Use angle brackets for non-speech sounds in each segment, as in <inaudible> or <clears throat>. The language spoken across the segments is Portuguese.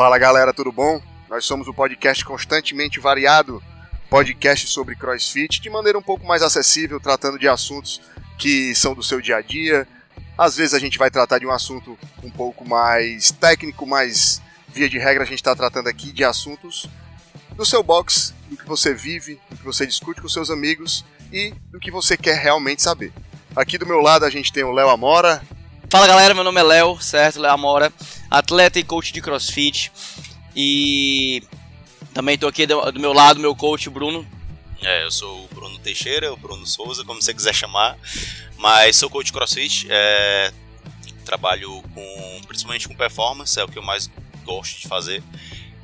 Fala galera, tudo bom? Nós somos o podcast constantemente variado, podcast sobre CrossFit de maneira um pouco mais acessível, tratando de assuntos que são do seu dia a dia. Às vezes a gente vai tratar de um assunto um pouco mais técnico, mas via de regra a gente está tratando aqui de assuntos do seu box, do que você vive, do que você discute com seus amigos e do que você quer realmente saber. Aqui do meu lado a gente tem o Léo Amora. Fala galera, meu nome é Léo, certo? Léo Amora, atleta e coach de crossfit. E também estou aqui do, meu lado, meu coach Bruno. É, eu sou o Bruno Teixeira, o Bruno Souza, como você quiser chamar, mas sou coach de CrossFit, é, trabalho com, principalmente com performance, é o que eu mais gosto de fazer.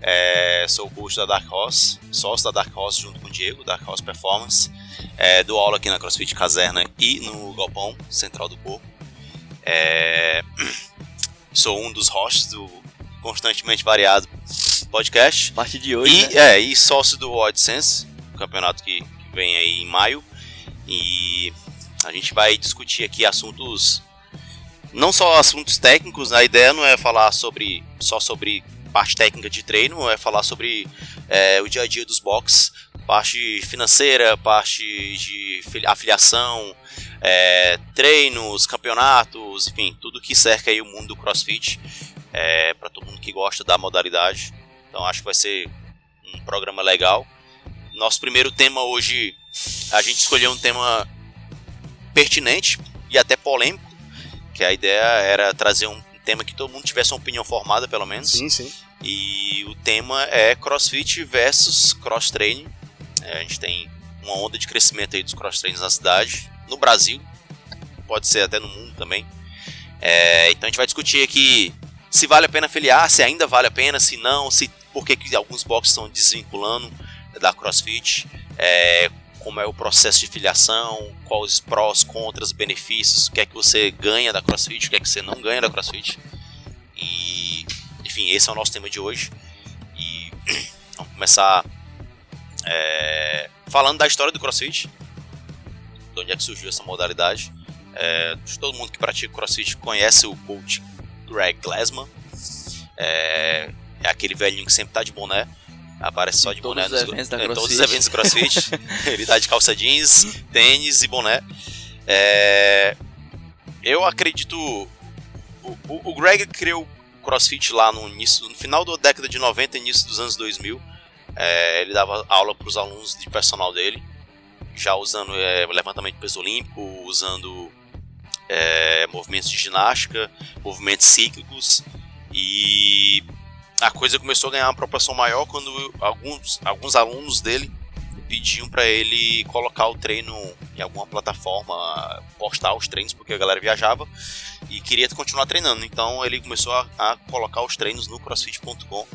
É, sou coach da Dark Horse, sócio da Dark Horse junto com o Diego, Dark Horse Performance. É, dou aula aqui na CrossFit Caserna e no Galpão Central do Corpo. É, <clears throat> sou um dos hosts do constantemente variado podcast. Parte de hoje. E, né? é, e sócio do AdSense, um campeonato que, que vem aí em maio. E a gente vai discutir aqui assuntos. Não só assuntos técnicos, a ideia não é falar sobre só sobre parte técnica de treino, é falar sobre é, o dia a dia dos box, parte financeira, parte de afiliação, é, treinos, campeonatos, enfim, tudo que cerca aí o mundo do CrossFit é, para todo mundo que gosta da modalidade. Então acho que vai ser um programa legal. Nosso primeiro tema hoje, a gente escolheu um tema pertinente e até polêmico, que a ideia era trazer um tema que todo mundo tivesse uma opinião formada, pelo menos. Sim, sim. E o tema é CrossFit versus cross training. É, a gente tem uma onda de crescimento aí dos cross trainings na cidade, no Brasil, pode ser até no mundo também. É, então a gente vai discutir aqui se vale a pena afiliar, se ainda vale a pena, se não, se por que, que alguns boxes estão desvinculando da CrossFit, é, como é o processo de filiação, quais os prós, contras, benefícios, o que é que você ganha da CrossFit, o que é que você não ganha da CrossFit. E, enfim, esse é o nosso tema de hoje. E <clears throat> vamos começar é, falando da história do CrossFit, de onde é que surgiu essa modalidade. É, todo mundo que pratica CrossFit conhece o coach Greg Glassman. É, é aquele velhinho que sempre tá de boné. Aparece só de todos boné os nos, eventos todos os eventos do CrossFit. <laughs> Ele tá de calça jeans, tênis e boné. É, eu acredito. O, o, o Greg criou o CrossFit lá no início, no final da década de 90 início dos anos 2000. É, ele dava aula para os alunos de personal dele, já usando é, levantamento de peso olímpico, usando é, movimentos de ginástica, movimentos cíclicos e a coisa começou a ganhar uma proporção maior quando alguns, alguns alunos dele pediam para ele colocar o treino em alguma plataforma, postar os treinos porque a galera viajava e queria continuar treinando. Então ele começou a, a colocar os treinos no CrossFit.com.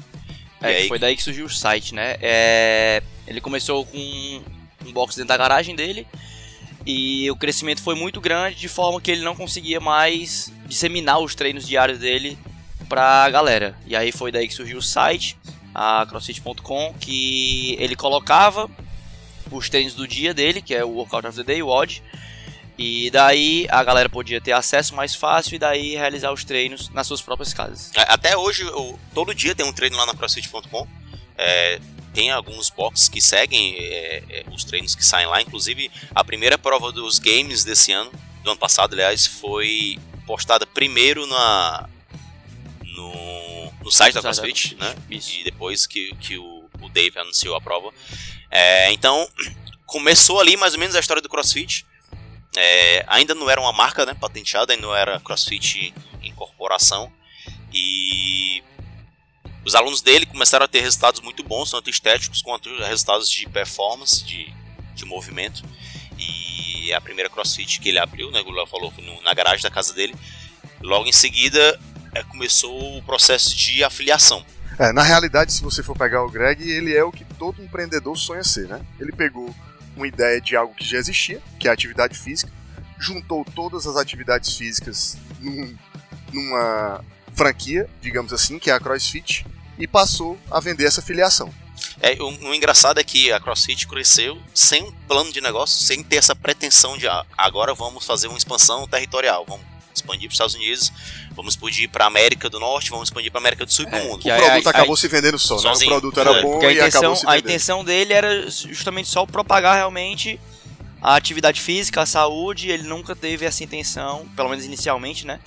É, aí- foi daí que surgiu o site, né? É, ele começou com um box dentro da garagem dele e o crescimento foi muito grande de forma que ele não conseguia mais disseminar os treinos diários dele pra galera. E aí foi daí que surgiu o site, a crossfit.com, que ele colocava os treinos do dia dele, que é o Workout of the Day, o e daí a galera podia ter acesso mais fácil e daí realizar os treinos nas suas próprias casas. A- Até hoje, eu- todo dia tem um treino lá na CrossFit.com. É, tem alguns boxes que seguem é, é, os treinos que saem lá. Inclusive, a primeira prova dos games desse ano, do ano passado, aliás, foi postada primeiro na, no, no site da CrossFit, né? Isso. E depois que, que o, o Dave anunciou a prova. É, então, <clears throat> começou ali mais ou menos a história do CrossFit. É, ainda não era uma marca né, patenteada, ainda não era CrossFit Incorporação. E os alunos dele começaram a ter resultados muito bons, tanto estéticos quanto resultados de performance, de, de movimento. E a primeira CrossFit que ele abriu, né, o Léo falou, foi no- na garagem da casa dele. Logo em seguida é, começou o processo de afiliação. É, na realidade, se você for pegar o Greg, ele é o que todo empreendedor sonha ser, né? Ele pegou uma ideia de algo que já existia, que é a atividade física, juntou todas as atividades físicas num- numa franquia, digamos assim, que é a CrossFit, e passou a vender essa filiação. É, o, o engraçado é que a CrossFit cresceu sem um plano de negócio, sem ter essa pretensão de ah, agora vamos fazer uma expansão territorial, vamos expandir para os Estados Unidos, vamos expandir para América do Norte, vamos expandir para América do Sul e para o É, mundo. que O produto aí- acabou aí- se vendendo só, né? O Sozinho. produto era É. bom Porque a e acabou intenção, se a vendendo. intenção dele era justamente só propagar realmente a atividade física, a saúde. Ele nunca teve essa intenção, pelo menos inicialmente, né?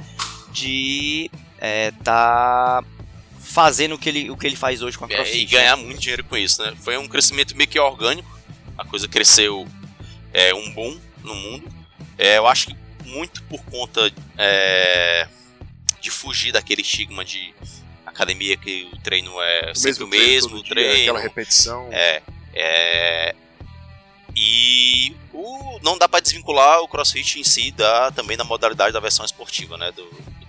De é, tá fazendo o que ele, o que ele faz hoje com a É, CrossFit. e ganhar muito dinheiro com isso, né? Foi um crescimento meio que orgânico, a coisa cresceu é, um boom no mundo. É, eu acho que muito por conta é, de fugir daquele estigma de academia que o treino é O sempre o treino mesmo, dia, treino. aquela repetição. É, é, e o, não dá para desvincular o CrossFit em si da, também da modalidade da versão esportiva, né? Do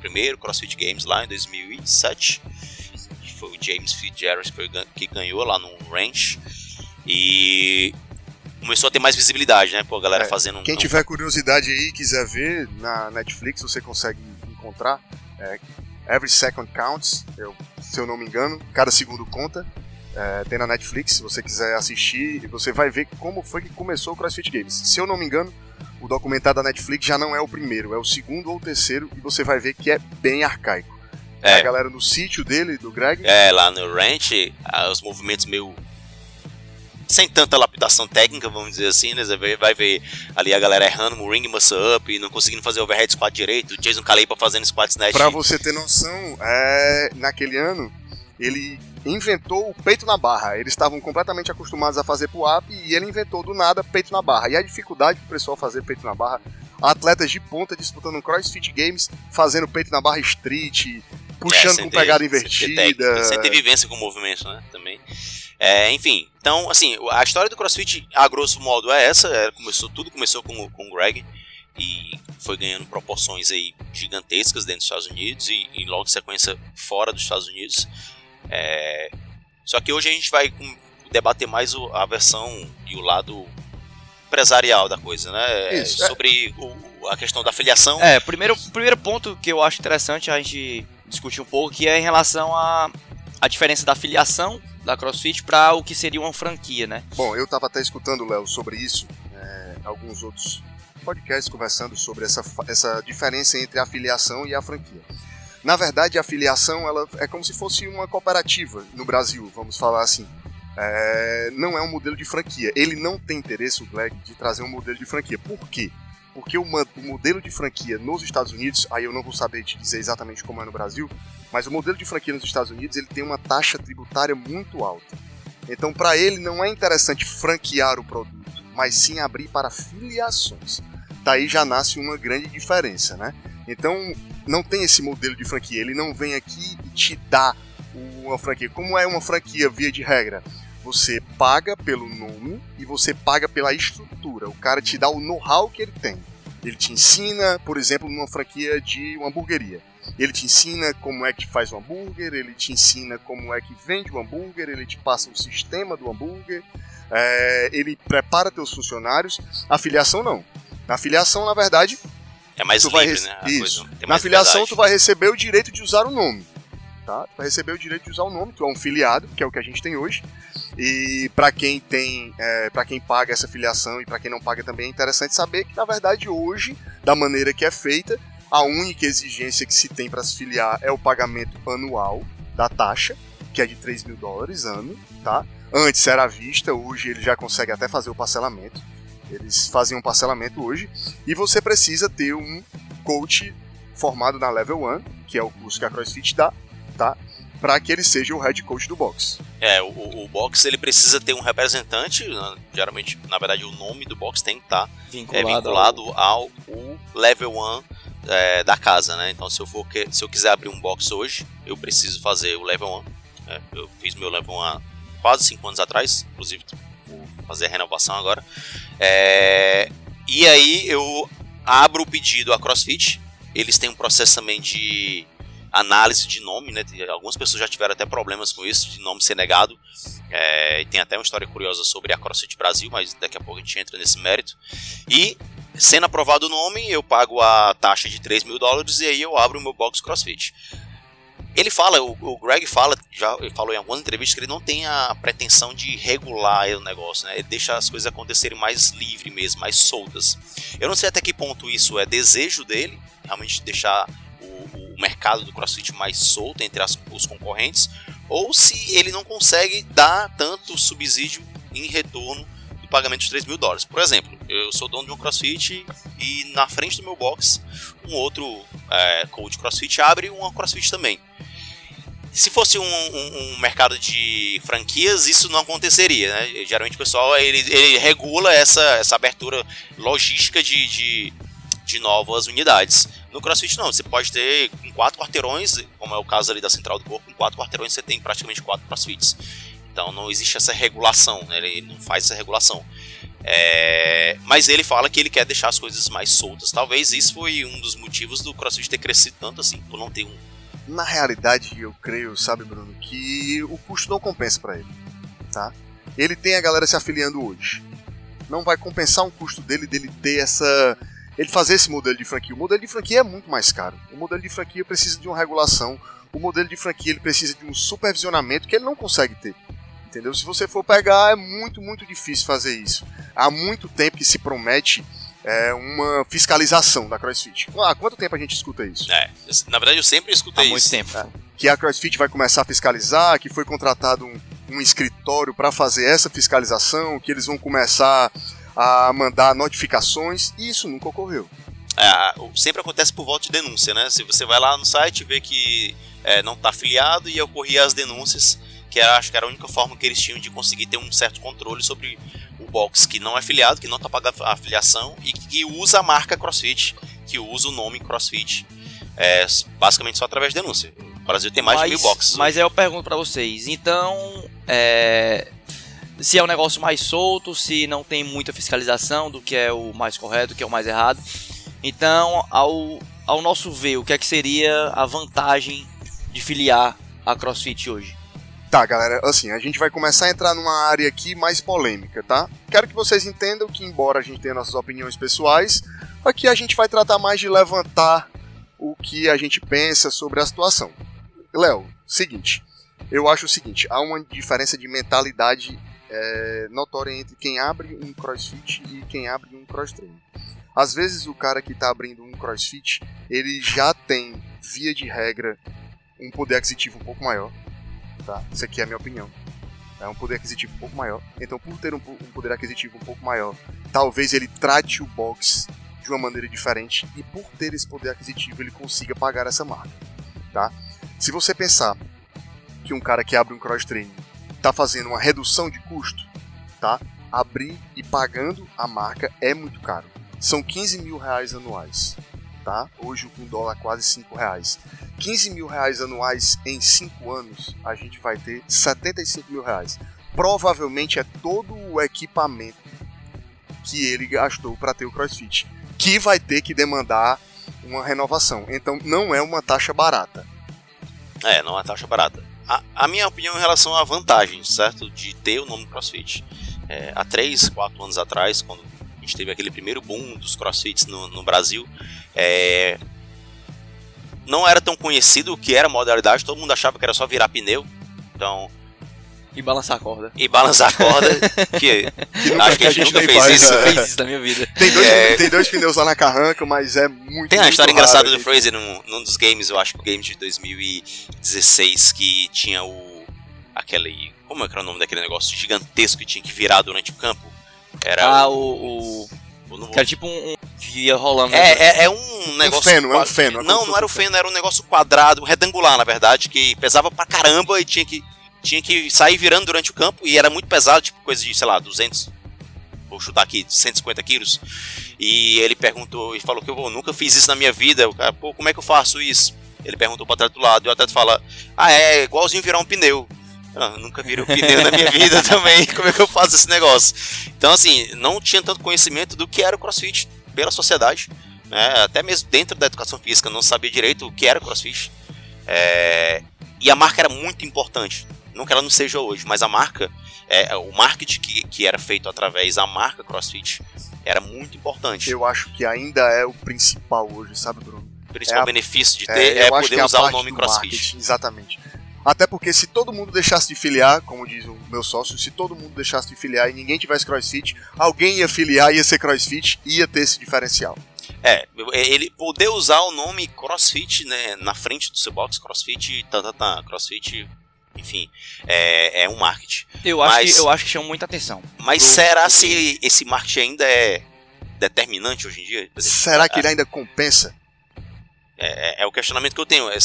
primeiro CrossFit Games lá em 2007. que Foi o James Fitzgerald que, ganhou lá no Ranch. E começou a ter mais visibilidade, né? Pô, a galera É, fazendo Quem um- tiver curiosidade aí e quiser ver na Netflix, você consegue encontrar. É, Every Second Counts, eu, se eu não me engano, cada segundo conta. É, tem na Netflix, se você quiser assistir, você vai ver como foi que começou o CrossFit Games. Se eu não me engano, o documentário da Netflix já não é o primeiro, é o segundo ou o terceiro, e você vai ver que é bem arcaico. É. A galera no sítio dele, do Greg, É, lá no Ranch, os movimentos meio. Sem tanta lapidação técnica, vamos dizer assim, né? Você vai- ver ali a galera errando no ring muscle up e não conseguindo fazer overhead squat direito, o Jason Caleipa fazendo squat snatch. Pra você ter noção, é, naquele ano ele inventou o peito na barra. Eles estavam completamente acostumados a fazer pull-up e ele inventou do nada peito na barra. E a dificuldade pro pessoal fazer peito na barra, atletas de ponta disputando um CrossFit Games, fazendo peito na barra street, puxando É, com ter- pegada sem ter invertida. Sem ter vivência com o movimento, né? Também. É, enfim, então, assim, a história do CrossFit, a grosso modo, é essa. é, começou, tudo começou com, o- com o Greg e foi ganhando proporções aí gigantescas dentro dos Estados Unidos e, e logo em sequência fora dos Estados Unidos. É, só que hoje a gente vai debater mais a versão e o lado empresarial da coisa, né? Isso, é. Sobre o- a questão da filiação. É, primeiro, primeiro ponto que eu acho interessante a gente discutir um pouco, que é em relação à a, diferença da filiação da CrossFit para o que seria uma franquia, né? Bom, eu tava até escutando, Léo, sobre isso, é, alguns outros podcasts conversando sobre essa, essa diferença entre a filiação e a franquia. Na verdade, a filiação ela é como se fosse uma cooperativa no Brasil, vamos falar assim. É, não é um modelo de franquia. Ele não tem interesse, o Gleg, de trazer um modelo de franquia. Por quê? Porque o, o modelo de franquia nos Estados Unidos, aí eu não vou saber te dizer exatamente como é no Brasil, mas o modelo de franquia nos Estados Unidos ele tem uma taxa tributária muito alta. Então, para ele, não é interessante franquear o produto, mas sim abrir para filiações. Daí já nasce uma grande diferença, né? Então, não tem esse modelo de franquia. Ele não vem aqui e te dá uma franquia. Como é uma franquia via de regra? Você paga pelo nome e você paga pela estrutura. O cara te dá o know-how que ele tem. Ele te ensina, por exemplo, numa franquia de uma hamburgueria. Ele te ensina como é que faz o hambúrguer, ele te ensina como é que vende o hambúrguer, ele te passa o sistema do hambúrguer, é, ele prepara teus funcionários. A filiação não. Na filiação, na verdade, É mais tu vai livre, rece- né? Isso. tem Na filiação liberdade. tu vai receber o direito de usar o nome. Tá? Tu vai receber o direito de usar o nome, tu é um filiado, que é o que a gente tem hoje. E para quem tem, é, para quem paga essa filiação e para quem não paga também é interessante saber que na verdade hoje, da maneira que é feita, a única exigência que se tem para se filiar é o pagamento anual da taxa, que é de 3 mil dólares ano, tá? Antes era à vista, hoje ele já consegue até fazer o parcelamento. Eles fazem um parcelamento hoje. E você precisa ter um coach formado na Level 1, que é o curso que a CrossFit dá, tá? Para que ele seja o head coach do box. É, o, o box ele precisa ter um representante, né? geralmente, na verdade, o nome do box tem que estar é, vinculado ao, o level 1 é, da casa, né? Então, se eu for que, se eu quiser abrir um box hoje, eu preciso fazer o level 1. né? Eu fiz meu level 1 há quase 5 anos atrás, inclusive vou fazer a renovação agora. É, e aí eu abro o pedido à CrossFit. Eles têm um processo também de análise de nome, né? Algumas pessoas já tiveram até problemas com isso, de nome ser negado. É, tem até uma história curiosa sobre a CrossFit Brasil, mas daqui a pouco a gente entra nesse mérito. E, sendo aprovado o nome, eu pago a taxa de 3 mil dólares e aí eu abro o meu box CrossFit. Ele fala, o, o Greg fala, já falou em algumas entrevistas que ele não tem a pretensão de regular o negócio, né? Ele deixa as coisas acontecerem mais livre mesmo, mais soltas. Eu não sei até que ponto isso é desejo dele, realmente deixar o, o mercado do CrossFit mais solto entre as, os concorrentes, ou se ele não consegue dar tanto subsídio em retorno do pagamento de 3 mil dólares. Por exemplo, eu sou dono de um CrossFit e na frente do meu box um outro é, coach CrossFit abre uma CrossFit também. Se fosse um, um, um, mercado de franquias, isso não aconteceria, né? Geralmente o pessoal ele, ele regula essa, essa abertura logística de, de, de novas unidades. No CrossFit não, você pode ter com quatro quarteirões, como é o caso ali da Central do Corpo, com quatro quarteirões você tem praticamente quatro CrossFits. Então não existe essa regulação, né? ele não faz essa regulação. É... Mas ele fala que ele quer deixar as coisas mais soltas. Talvez isso foi um dos motivos do CrossFit ter crescido tanto assim, por não ter um. Na realidade, eu creio, sabe, Bruno, que o custo não compensa para ele, tá? Ele tem a galera se afiliando hoje. Não vai compensar um custo dele dele ter essa ele fazer esse modelo de franquia. O modelo de franquia é muito mais caro. O modelo de franquia precisa de uma regulação. O modelo de franquia ele precisa de um supervisionamento que ele não consegue ter entendeu? Se você for pegar, é muito, muito difícil fazer isso. Há muito tempo que se promete é, uma fiscalização da CrossFit. Há quanto tempo a gente escuta isso? É, na verdade eu sempre escutei Há muito isso. tempo. É, que a CrossFit vai começar a fiscalizar, que foi contratado um, um escritório para fazer essa fiscalização, que eles vão começar a mandar notificações, e isso nunca ocorreu. É, sempre acontece por volta de denúncia, né? Se você vai lá no site vê que é, não está afiliado e ocorria as denúncias, que era, acho que era a única forma que eles tinham de conseguir ter um certo controle sobre o box que não é afiliado, que não está pagando a afiliação e que usa a marca CrossFit, que usa o nome CrossFit, é, basicamente só através de denúncia. O Brasil tem mais mas, de mil boxes. Mas aí eu pergunto para vocês, então, é, se é um negócio mais solto, se não tem muita fiscalização do que é o mais correto, do que é o mais errado. Então, ao, ao nosso ver, o que é que seria a vantagem de filiar a CrossFit hoje? Tá, galera, assim, a gente vai começar a entrar numa área aqui mais polêmica, tá? Quero que vocês entendam que, embora a gente tenha nossas opiniões pessoais, aqui a gente vai tratar mais de levantar o que a gente pensa sobre a situação. Léo, seguinte, eu acho o seguinte, há uma diferença de mentalidade é, notória entre quem abre um crossfit e quem abre um cross training. Às vezes o cara que está abrindo um crossfit, ele já tem, via de regra, um poder aquisitivo um pouco maior tá? Isso aqui é a minha opinião. É um poder aquisitivo um pouco maior. Então, por ter um, um poder aquisitivo um pouco maior, talvez ele trate o box de uma maneira diferente e por ter esse poder aquisitivo ele consiga pagar essa marca, tá? Se você pensar que um cara que abre um cross training está fazendo uma redução de custo, tá? Abrir e pagando a marca é muito caro. São 15 mil reais anuais, tá? Hoje com dólar quase 5 reais. 15 mil reais anuais em 5 anos, a gente vai ter 75 mil reais. Provavelmente é todo o equipamento que ele gastou para ter o CrossFit, que vai ter que demandar uma renovação. Então não é uma taxa barata. É, não é uma taxa barata. A, a minha opinião em relação à vantagem, certo? De ter o nome CrossFit. É, há 3, 4 anos atrás, quando gente teve aquele primeiro boom dos CrossFits no, no Brasil, é, não era tão conhecido o que era modalidade, todo mundo achava que era só virar pneu. Então. E balançar a corda. E balançar a corda, que, acho que a gente nunca fez faz, isso. É. fez isso na minha vida. Tem dois, é... tem dois pneus lá na carranca, mas é muito Tem uma muito história raro, engraçada do. Fraser num, num dos games, eu acho que o game de 2016, que tinha o. aquele. Como é que era o nome daquele negócio gigantesco que tinha que virar durante o campo? Era Ah, o. o. era tipo um. um que ia rolando. É, é, é um negócio. feno, é um feno, é Não, não era o um feno. era um negócio quadrado, retangular, na verdade, que pesava pra caramba e tinha que, tinha que sair virando durante o campo e era muito pesado, tipo coisa de, sei lá, 200. Vou chutar aqui, 150 quilos. E ele perguntou, e falou que eu nunca fiz isso na minha vida. O cara, pô, como é que eu faço isso? Ele perguntou pro atleta do lado, e o atleta fala: Ah, é, igualzinho virar um pneu. Ah, nunca virei um pneu na minha vida <laughs> também. Como é que eu faço esse negócio? Então, assim, não tinha tanto conhecimento do que era o crossfit pela sociedade. Né? Até mesmo dentro da educação física, não sabia direito o que era o crossfit. É, E a marca era muito importante. Não que ela não seja hoje, mas a marca, é, o marketing que, que era feito através da marca CrossFit era muito importante. Eu acho que ainda é o principal hoje, sabe, Bruno? principal É benefício de ter é, acho poder usar o nome CrossFit. Exatamente. Até porque se todo mundo deixasse de filiar, como diz o meu sócio, se todo mundo deixasse de filiar e ninguém tivesse CrossFit, alguém ia filiar, ia ser CrossFit, ia ter esse diferencial. É, ele poder usar o nome CrossFit né, na frente do seu box, CrossFit, tá, tá, tá, CrossFit, enfim, é, é um marketing. Eu acho, Mas- que, eu acho que chama muita atenção. Mas Pro- será se esse marketing ainda é determinante hoje em dia? Será que ele ainda compensa? É, é- é o questionamento que eu tenho. É,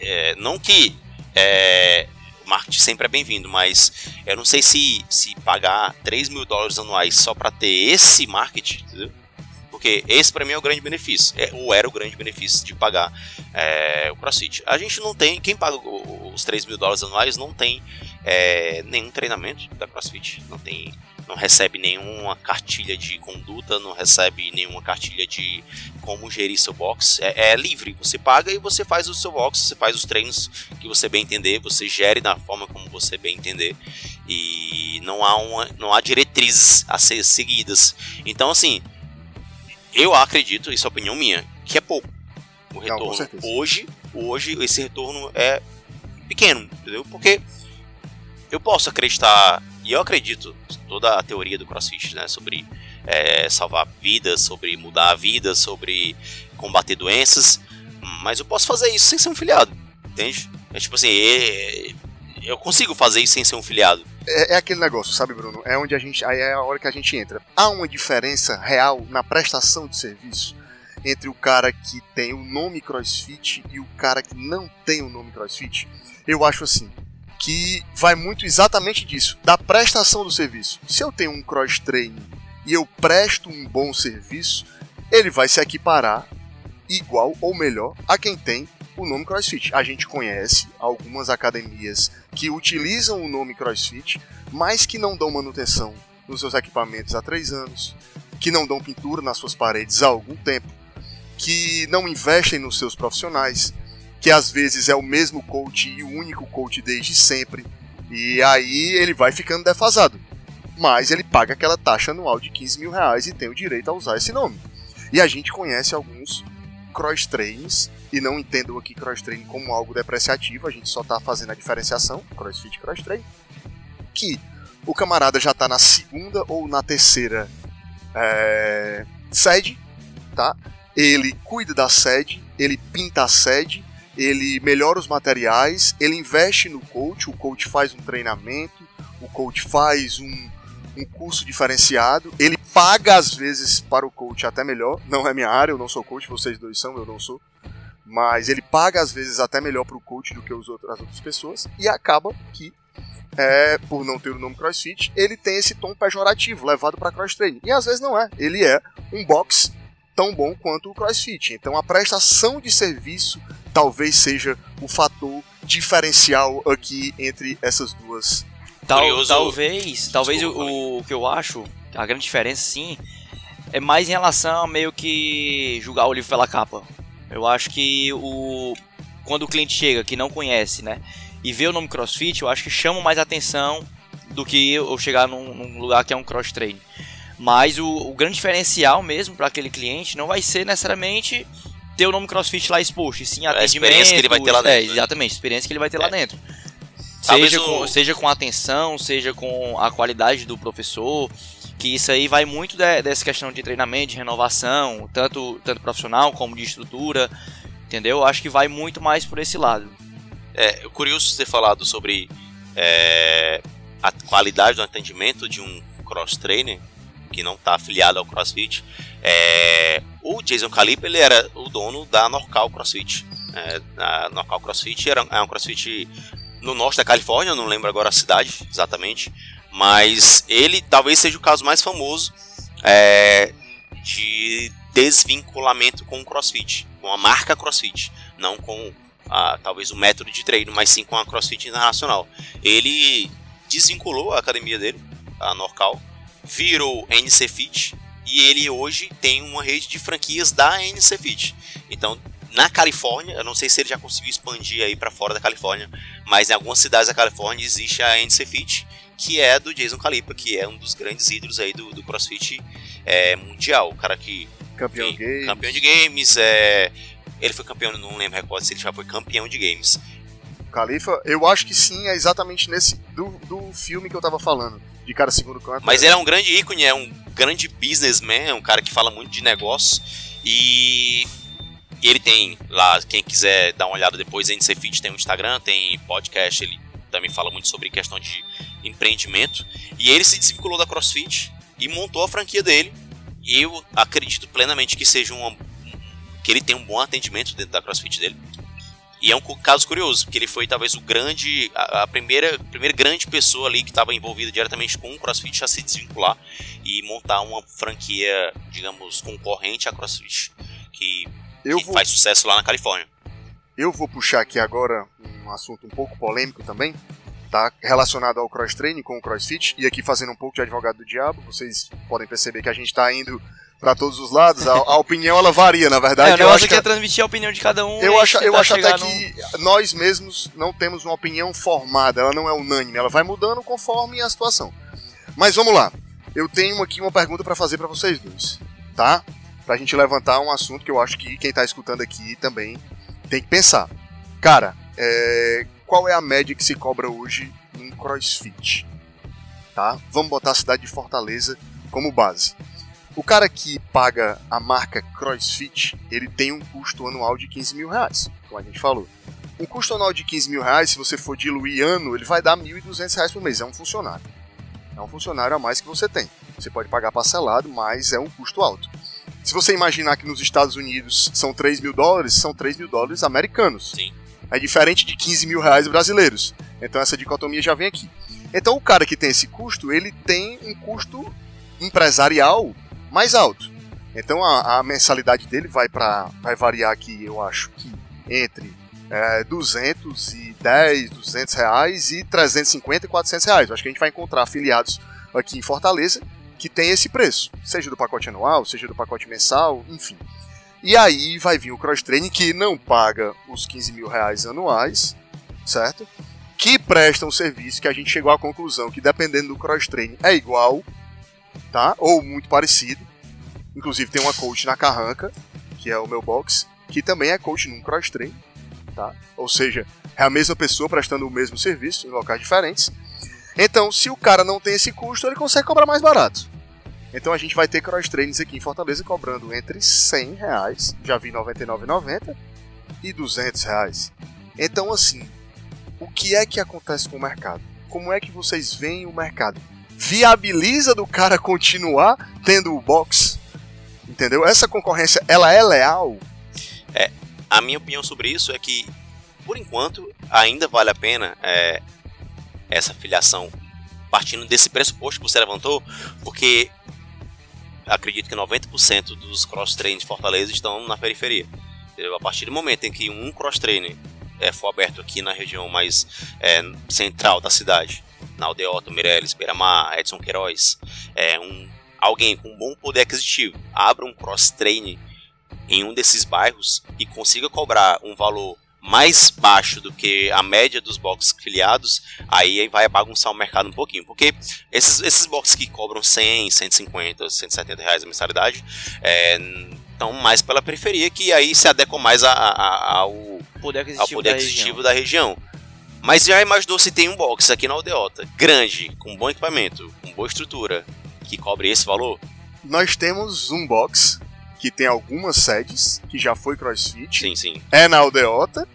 é, não que é, o marketing sempre é bem-vindo, mas eu não sei se, se pagar 3 mil dólares anuais só para ter esse marketing, entendeu? Porque esse para mim é o grande benefício, é, ou era o grande benefício de pagar é, o CrossFit. A gente não tem, quem paga os 3 mil dólares anuais não tem é, nenhum treinamento da CrossFit, não tem, não recebe nenhuma cartilha de conduta, não recebe nenhuma cartilha de como gerir seu box. É, é livre, você paga e você faz o seu box, você faz os treinos que você bem entender, você gere da forma como você bem entender e não há uma, não há diretrizes a ser seguidas. Então assim, eu acredito, isso é opinião minha, que é pouco o retorno. certeza. hoje, hoje esse retorno é pequeno, entendeu? Porque eu posso acreditar e eu acredito toda a teoria do CrossFit, né, sobre é, salvar vidas, sobre mudar a vida, sobre combater doenças, mas eu posso fazer isso sem ser um filiado, entende? É tipo assim, é- eu consigo fazer isso sem ser um filiado. É, é aquele negócio, sabe, Bruno? É onde a gente. Aí é a hora que a gente entra. Há uma diferença real na prestação de serviço entre o cara que tem o nome CrossFit e o cara que não tem o nome CrossFit? Eu acho assim. Que vai muito exatamente disso, da prestação do serviço. Se eu tenho um cross training e eu presto um bom serviço, ele vai se equiparar igual ou melhor a quem tem o nome CrossFit. A gente conhece algumas academias que utilizam o nome CrossFit, mas que não dão manutenção nos seus equipamentos há três anos, que não dão pintura nas suas paredes há algum tempo, que não investem nos seus profissionais, que às vezes é o mesmo coach e o único coach desde sempre, e aí ele vai ficando defasado. Mas ele paga aquela taxa anual de 15 mil reais e tem o direito a usar esse nome. E a gente conhece alguns cross trains e não entendam aqui cross training como algo depreciativo, a gente só está fazendo a diferenciação, crossfit cross train, que o camarada já está na segunda ou na terceira é, sede, tá? Ele cuida da sede, ele pinta a sede, ele melhora os materiais, ele investe no coach, o coach faz um treinamento, o coach faz um, um curso diferenciado, ele paga às vezes para o coach até melhor, não é minha área, eu não sou coach, vocês dois são, eu não sou, mas ele paga às vezes até melhor para o coach do que os outros, as outras pessoas, e acaba que, é, por não ter o nome CrossFit, ele tem esse tom pejorativo levado para cross training, e às vezes não é, ele é um box tão bom quanto o CrossFit, então a prestação de serviço talvez seja o fator diferencial aqui entre essas duas Tal- Curioso- talvez, talvez Desculpa, o, o que eu acho, a grande diferença sim, é mais em relação a meio que julgar o livro pela capa. Eu acho que o quando o cliente chega que não conhece, né, e vê o nome CrossFit, eu acho que chama mais atenção do que eu chegar num, num lugar que é um cross train. Mas o, o grande diferencial mesmo para aquele cliente não vai ser necessariamente ter o nome CrossFit lá exposto, e sim a experiência que ele vai ter lá É, dentro, né? exatamente, a experiência que ele vai ter lá É. dentro. Seja, o- com, seja com atenção, seja com a qualidade do professor, que isso aí vai muito de- dessa questão de treinamento, de renovação, tanto, tanto profissional como de estrutura, entendeu? Acho que vai muito mais por esse lado. É curioso ter falado sobre é, a qualidade do atendimento de um cross trainer que não está afiliado ao CrossFit. É, o Jason Calipa ele era o dono da Norcal CrossFit. É, a Norcal CrossFit era é um CrossFit no norte da Califórnia, não lembro agora a cidade exatamente, mas ele talvez seja o caso mais famoso é, de desvinculamento com o CrossFit, com a marca CrossFit, não com a, talvez o método de treino, mas sim com a CrossFit Internacional. Ele desvinculou a academia dele, a Norcal, virou NC Fit e ele hoje tem uma rede de franquias da NC Fit. Então, na Califórnia, eu não sei se ele já conseguiu expandir aí para fora da Califórnia, mas em algumas cidades da Califórnia existe a NC Fit, que é do Jason Calipa, que é um dos grandes ídolos aí do, do CrossFit é, mundial, o cara que campeão enfim, gay. campeão de games, é, ele foi campeão, não lembro recorde se ele já foi campeão de games. Califa, eu acho que sim, é exatamente nesse do, do filme que eu tava falando, de cara segundo canto. Mas ele é um grande ícone, é um grande businessman, é um cara que fala muito de negócio e ele tem lá, quem quiser dar uma olhada depois, NC Fit tem um Instagram, tem podcast, ele também fala muito sobre questão de empreendimento. E ele se desvinculou da CrossFit e montou a franquia dele. E eu acredito plenamente que seja uma, que ele tem um bom atendimento dentro da CrossFit dele. E é um caso curioso, porque ele foi talvez o grande, a, a primeira, primeira grande pessoa ali que estava envolvida diretamente com o CrossFit a se desvincular e montar uma franquia, digamos, concorrente à CrossFit, que, que vou... faz sucesso lá na Califórnia. Eu vou puxar aqui agora um assunto um pouco polêmico também, tá? Relacionado ao cross training com o crossfit e aqui fazendo um pouco de advogado do diabo. Vocês podem perceber que a gente está indo para todos os lados. A, a, opinião ela varia, na verdade. É, o negócio eu acho que é transmitir a opinião de cada um. Eu acho, eu acho até que nós mesmos não temos uma opinião formada. Ela não é unânime. Ela vai mudando conforme a situação. Mas vamos lá. Eu tenho aqui uma pergunta para fazer para vocês dois, tá? Pra gente levantar um assunto que eu acho que quem tá escutando aqui também tem que pensar. Cara, é, qual é a média que se cobra hoje em CrossFit? Tá? Vamos botar a cidade de Fortaleza como base. O cara que paga a marca CrossFit, ele tem um custo anual de 15 mil reais, como a gente falou. Um custo anual de 15 mil reais, se você for diluir ano, ele vai dar 1.200 reais por mês. É um funcionário. É um funcionário a mais que você tem. Você pode pagar parcelado, mas é um custo alto. Se você imaginar que nos Estados Unidos são 3 mil dólares, são 3 mil dólares americanos. Sim. É diferente de 15 mil reais brasileiros. Então essa dicotomia já vem aqui. Então o cara que tem esse custo, ele tem um custo empresarial mais alto. Então a, a mensalidade dele vai para vai variar aqui, eu acho que entre é, 210, 200 reais e 350 e 400 reais. Eu acho que a gente vai encontrar afiliados aqui em Fortaleza que tem esse preço, seja do pacote anual, seja do pacote mensal, enfim. E aí vai vir o cross training que não paga os 15 mil reais anuais, certo? Que presta um serviço que a gente chegou à conclusão que dependendo do cross training é igual, tá? Ou muito parecido. Inclusive tem uma coach na Carranca, que é o meu box, que também é coach num cross training, tá? Ou seja, é a mesma pessoa prestando o mesmo serviço em locais diferentes. Então, se o cara não tem esse custo, ele consegue cobrar mais barato. Então a gente vai ter cross trainings aqui em Fortaleza cobrando entre 100 reais, já vi 99,90 e 200 reais. Então assim, o que é que acontece com o mercado? Como é que vocês veem o mercado? Viabiliza do cara continuar tendo o box? Entendeu? Essa concorrência, ela é leal? É, a minha opinião sobre isso é que, por enquanto, ainda vale a pena é, essa filiação partindo desse pressuposto que você levantou, porque acredito que 90% dos cross-trainers de Fortaleza estão na periferia. A partir do momento em que um cross-trainer é, for aberto aqui na região mais é, central da cidade, na Aldeota, Mireles, Beira-Mar, Edson Queiroz, é, um, alguém com bom poder aquisitivo abra um cross-trainer em um desses bairros e consiga cobrar um valor mais baixo do que a média dos boxes filiados, aí vai bagunçar o mercado um pouquinho. Porque esses, esses boxes que cobram 100, 150, 170 reais a mensalidade estão é, mais pela periferia, que aí se adequam mais a, a, ao poder aquisitivo, ao poder aquisitivo da, região. da região. Mas já imaginou se tem um box aqui na Aldeota, grande, com bom equipamento, com boa estrutura, que cobre esse valor? Nós temos um box que tem algumas sedes, que já foi CrossFit. Sim, sim. É na Aldeota.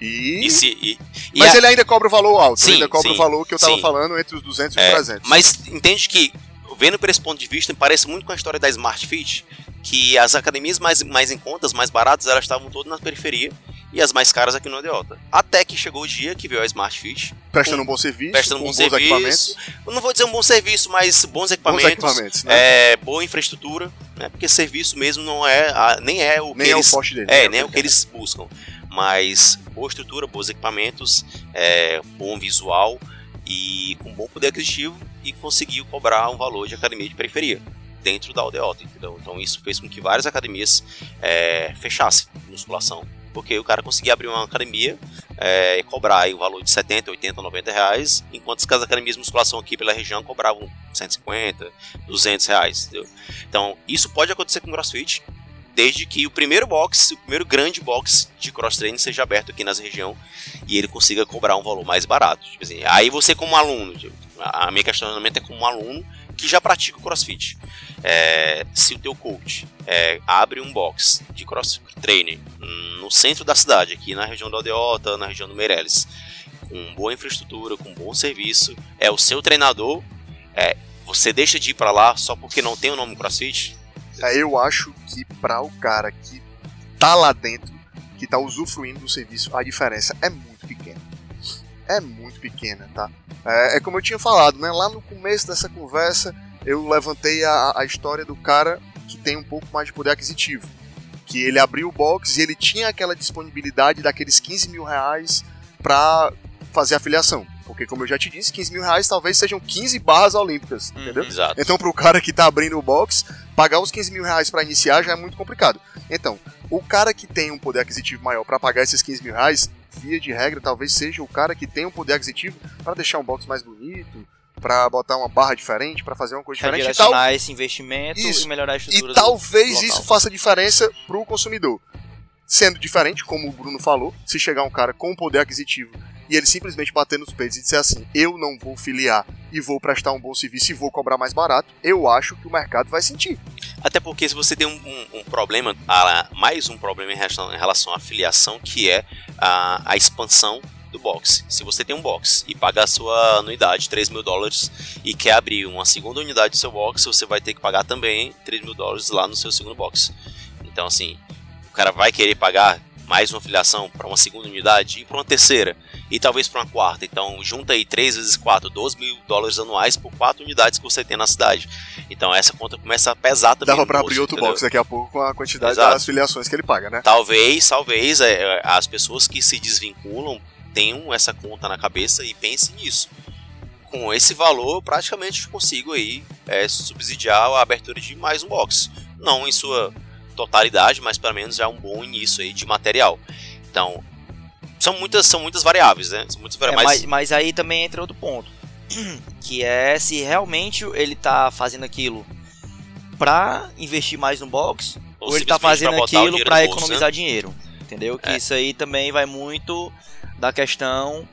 E... e, se, e, e mas a... ele ainda cobra o valor alto, sim, ele ainda cobra sim, o valor que eu tava sim. falando entre os 200 e os é, 300. Mas entende que, vendo por esse ponto de vista, parece muito com a história da Smart Fit, que as academias mais, mais em contas, mais baratas, elas estavam todas na periferia e as mais caras aqui no Odeota. Até que chegou o dia que veio a Smart Fit. Prestando um bom serviço, prestando um bom serviço. Equipamentos. Eu não vou dizer um bom serviço, mas bons equipamentos. Bons equipamentos né? é, boa infraestrutura, né? Porque serviço mesmo não é, nem é o nem que é eles, o forte. É, né? nem é o que eles buscam mas boa estrutura, bons equipamentos, é, bom visual e com bom poder aquisitivo e conseguiu cobrar um valor de academia de periferia dentro da aldeota, entendeu? Então isso fez com que várias academias é, fechassem musculação, porque o cara conseguia abrir uma academia é, e cobrar o valor de 70, 80, 90 reais, enquanto as academias de musculação aqui pela região cobravam 150, 200 reais, entendeu? Então isso pode acontecer com o CrossFit, desde que o primeiro box, o primeiro grande box de cross training seja aberto aqui nessa região e ele consiga cobrar um valor mais barato. Tipo assim, aí você como aluno, tipo, a minha questionamento é como um aluno que já pratica o crossfit. É, se o teu coach é, abre um box de cross training no centro da cidade, aqui na região do Aldeota, na região do Meireles, com boa infraestrutura, com bom serviço, é o seu treinador, é, você deixa de ir para lá só porque não tem o nome CrossFit? É, eu acho que para o cara que tá lá dentro, que tá usufruindo do serviço, a diferença é muito pequena. É muito pequena, tá? É, é como eu tinha falado, né? Lá no começo dessa conversa, eu levantei a, a história do cara que tem um pouco mais de poder aquisitivo. Que ele abriu o box e ele tinha aquela disponibilidade daqueles 15 mil reais para fazer a filiação. Porque, como eu já te disse, 15 mil reais talvez sejam 15 barras olímpicas, uhum, entendeu? Exato. Então, para o cara que está abrindo o box, pagar os 15 mil reais para iniciar já é muito complicado. Então, o cara que tem um poder aquisitivo maior para pagar esses 15 mil reais, via de regra, talvez seja o cara que tem um poder aquisitivo para deixar um box mais bonito, para botar uma barra diferente, para fazer uma coisa diferente. E tal... esse investimento isso. e melhorar a estrutura E talvez isso faça diferença para o consumidor. Sendo diferente, como o Bruno falou, se chegar um cara com poder aquisitivo e ele simplesmente bater nos peitos e dizer assim: eu não vou filiar e vou prestar um bom serviço e vou cobrar mais barato, eu acho que o mercado vai sentir. Até porque se você tem um, um, um problema, mais um problema em relação, em relação à filiação, que é a, a expansão do box. Se você tem um box e paga a sua anuidade, 3 mil dólares, e quer abrir uma segunda unidade do seu box, você vai ter que pagar também 3 mil dólares lá no seu segundo box. Então, assim, o cara vai querer pagar mais uma filiação para uma segunda unidade e para uma terceira e talvez para uma quarta. Então junta aí 3 vezes 4, 12 mil dólares anuais por quatro unidades que você tem na cidade. Então essa conta começa a pesar também. Dava para abrir outro entendeu? box daqui a pouco com a quantidade Exato. das filiações que ele paga, né? Talvez, talvez é, é, as pessoas que se desvinculam tenham essa conta na cabeça e pensem nisso. Com esse valor, praticamente consigo aí é, subsidiar a abertura de mais um box. Não em sua totalidade, mas pelo menos já é um bom início aí de material. Então, são muitas, são muitas variáveis, né? São muitas variáveis. É, mas... mas aí também entra outro ponto, <clears throat> que é se realmente ele tá fazendo aquilo para investir mais no box ou, ou ele tá fazendo aquilo para economizar né? dinheiro, entendeu? Que é. isso aí também vai muito da questão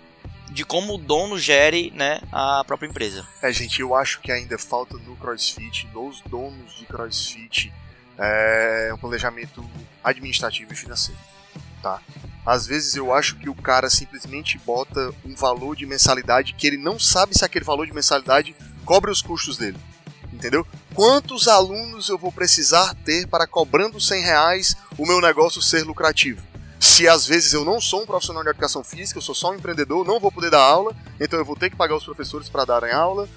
de como o dono gere né, a própria empresa. É, gente, eu acho que ainda falta no CrossFit, nos donos de CrossFit, é um planejamento administrativo e financeiro, tá? Às vezes eu acho que o cara simplesmente bota um valor de mensalidade que ele não sabe se aquele valor de mensalidade cobre os custos dele. Entendeu? Quantos alunos eu vou precisar ter para cobrando 100 reais o meu negócio ser lucrativo? Se às vezes eu não sou um profissional de educação física, eu sou só um empreendedor, não vou poder dar aula, então eu vou ter que pagar os professores para darem aula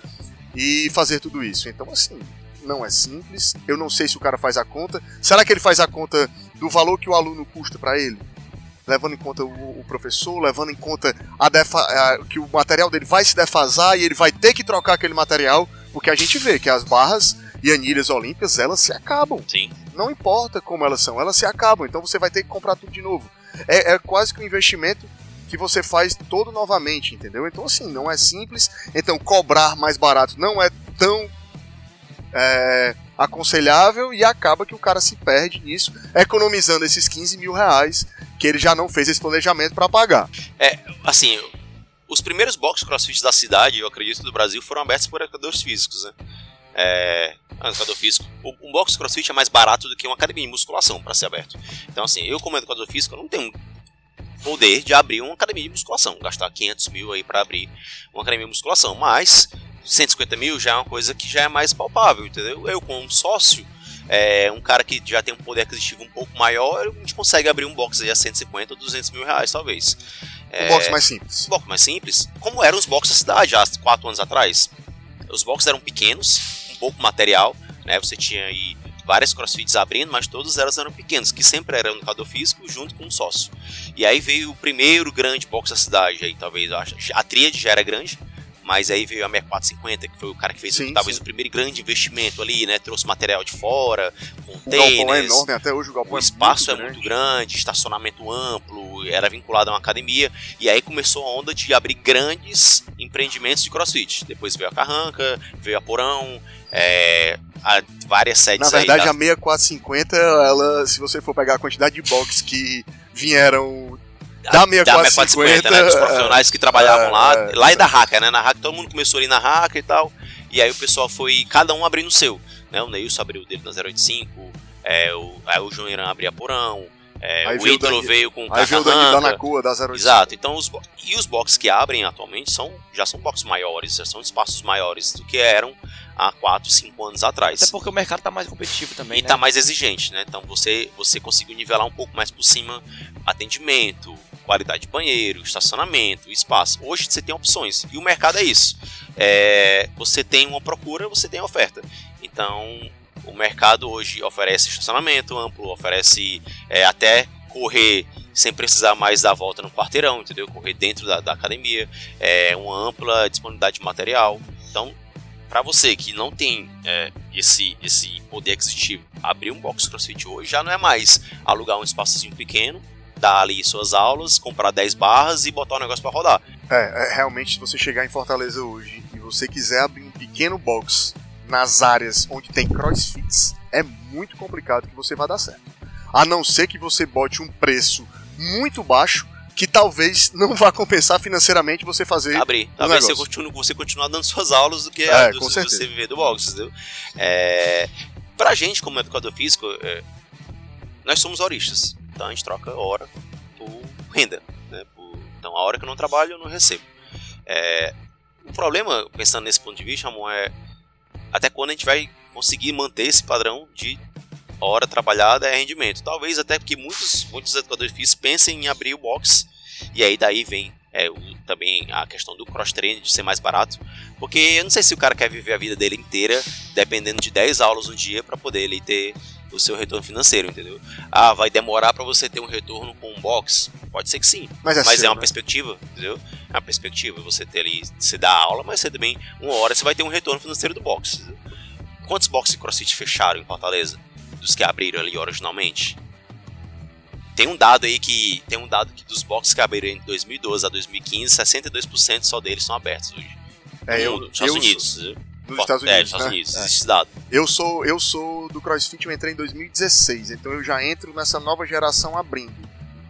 e fazer tudo isso. Então, assim, não é simples. Eu não sei se o cara faz a conta. Será que ele faz a conta do valor que o aluno custa para ele? Levando em conta o, professor, levando em conta a a, que o material dele vai se defasar e ele vai ter que trocar aquele material, porque a gente vê que as barras e anilhas olímpicas elas se acabam. Sim. Não importa como elas são, elas se acabam. Então você vai ter que comprar tudo de novo. É, é quase que um investimento que você faz todo novamente, entendeu? Então assim, não é simples. Então cobrar mais barato não é tão é, aconselhável e acaba que o cara se perde nisso, economizando esses 15 mil reais que ele já não fez esse planejamento para pagar. É, assim, os primeiros boxes crossfit da cidade, eu acredito, do Brasil, foram abertos por educadores físicos, né? É, educador físico. Um box crossfit é mais barato do que uma academia de musculação para ser aberto. Então, assim, eu como educador físico, não tenho poder de abrir uma academia de musculação, gastar 500 mil aí para abrir uma academia de musculação, mas 150 mil já é uma coisa que já é mais palpável, entendeu? Eu, como sócio, é, um cara que já tem um poder aquisitivo um pouco maior, a gente consegue abrir um box aí a 150 ou 200 mil reais, talvez. É, um box mais simples. Um box mais simples. Como eram os boxes da cidade há 4 anos atrás. Os boxes eram pequenos, um pouco material, né? Você tinha aí várias crossfits abrindo, mas todos elas eram pequenos, que sempre eram no educador físico junto com um sócio. E aí veio o primeiro grande box da cidade, aí talvez, a tríade já era grande, mas aí veio a 6450, que foi o cara que fez sim, talvez sim. o primeiro grande investimento ali, né? Trouxe material de fora, containers. O galpão é enorme, até hoje o galpão o é espaço muito é muito grande, estacionamento amplo, era vinculado a uma academia. E aí começou a onda de abrir grandes empreendimentos de crossfit. Depois veio a Carranca, veio a Porão, é, há várias sedes Na verdade, aí. a 6450, ela, se você for pegar a quantidade de box que vieram da 6450, né? Dos profissionais que trabalhavam é, lá. é, lá é da Hacker, né? Na Hacker todo mundo começou ali na Hacker e tal. E aí o pessoal foi, cada um abrindo o seu. Né? O Neilson abriu o dele na 085, é, o, aí o João Irã abria porão, é, Aí o o Ítalo veio com Aí veio o Dani Carranca. Danacoa da 08. Exato, então os e os boxes que abrem atualmente são já são boxes maiores, já são espaços maiores do que eram há 4, 5 anos atrás. Até porque o mercado tá mais competitivo também, E né? tá mais exigente, né? Então você, você conseguiu nivelar um pouco mais por cima atendimento, qualidade de banheiro, estacionamento, espaço. Hoje você tem opções. E o mercado é isso. É, você tem uma procura, você tem oferta. Então o mercado hoje oferece estacionamento amplo, oferece é, até correr sem precisar mais dar a volta no quarteirão, entendeu? Correr dentro da, da academia, é uma ampla disponibilidade de material. Então, para você que não tem é, esse, esse poder aquisitivo, abrir um box CrossFit hoje já não é mais alugar um espaçozinho pequeno, dar ali suas aulas, comprar 10 barras e botar o negócio para rodar. É, é, realmente, se você chegar em Fortaleza hoje e você quiser abrir um pequeno box nas áreas onde tem crossfits, é muito complicado que você vai dar certo. A não ser que você bote um preço muito baixo que talvez não vá compensar financeiramente você fazer. Abrir. Talvez você continue, você continuar dando suas aulas do que É, do, você viver do box, entendeu? É, pra gente, como educador físico, é, nós somos horistas. Então a gente troca hora por renda. Né? Por- então a hora que eu não trabalho, eu não recebo. É, o problema, pensando nesse ponto de vista, amor, é até quando a gente vai conseguir manter esse padrão de hora trabalhada é rendimento. Talvez até porque muitos, muitos educadores físicos pensem em abrir o box e aí daí vem é, o- também a questão do cross training de ser mais barato, porque eu não sei se o cara quer viver a vida dele inteira dependendo de 10 aulas no dia para poder ele ter o seu retorno financeiro, entendeu? Ah, vai demorar para você ter um retorno com um box? Pode ser que sim, Mas é, mas é uma né? perspectiva, entendeu? É uma perspectiva, você ter ali, você dá aula, mas você também, uma hora você vai ter um retorno financeiro do box. entendeu? Quantos boxes de crossfit fecharam em Fortaleza? Dos que abriram ali originalmente? Tem um dado aí que. Tem um dado que dos boxes que abriram em 2012 a 2015, 62% só deles são abertos hoje. É, no eu, mundo, Estados eu Unidos. Sou, dos Estados É, Unidos, Estados né? Unidos, É. existe esse dado. Eu sou, eu sou do CrossFit, eu entrei em 2016, então eu já entro nessa nova geração abrindo.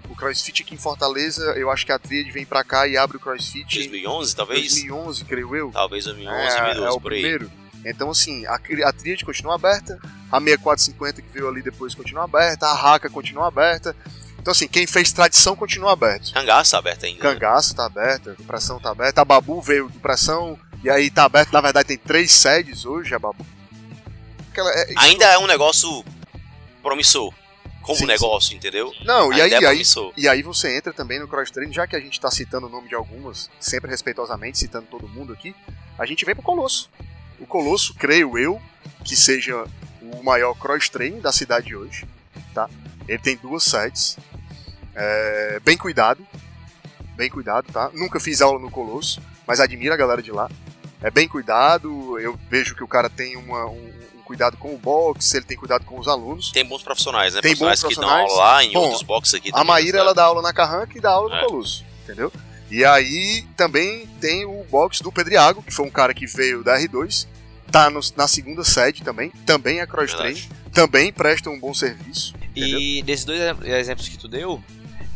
O CrossFit aqui em Fortaleza, eu acho que a Triad vem pra cá e abre o CrossFit 2011, em talvez? 2011, creio eu. Talvez 2011, é, 2012, é o por aí. primeiro. Então, assim, a, a Triad continua aberta, a 6450 que veio ali depois continua aberta, a Raka continua aberta. Então, assim, quem fez tradição continua aberto. Cangaço aberto ainda. né? Cangaço tá aberta, a Pressão tá aberta, a Babu veio do Pressão, e aí tá aberto, na verdade tem três sedes hoje, a Babu. É- Ainda é um negócio promissor. Como Sim, negócio, entendeu? Não, e aí, é aí, e aí você entra também no cross training, já que a gente tá citando o nome de algumas, sempre respeitosamente, citando todo mundo aqui, a gente vem pro Colosso. O Colosso, creio eu, que seja o maior cross training da cidade hoje, tá? Ele tem duas sites, é, bem cuidado, bem cuidado, tá? Nunca fiz aula no Colosso, mas admiro a galera de lá. É bem cuidado, eu vejo que o cara tem uma- um, um cuidado com o box, ele tem cuidado com os alunos. Tem bons profissionais, né? Tem profissionais, bons que dão profissionais. aula lá em Bom, outros boxes aqui. A Maíra né? ela dá aula na Carranca e dá aula no É. Colosso, entendeu? E aí também tem o box do Pedriago, que foi um cara que veio da R2, tá no- na segunda sede também, também é cross Verdade. train, também presta um bom serviço. entendeu? E desses dois exemplos que tu deu,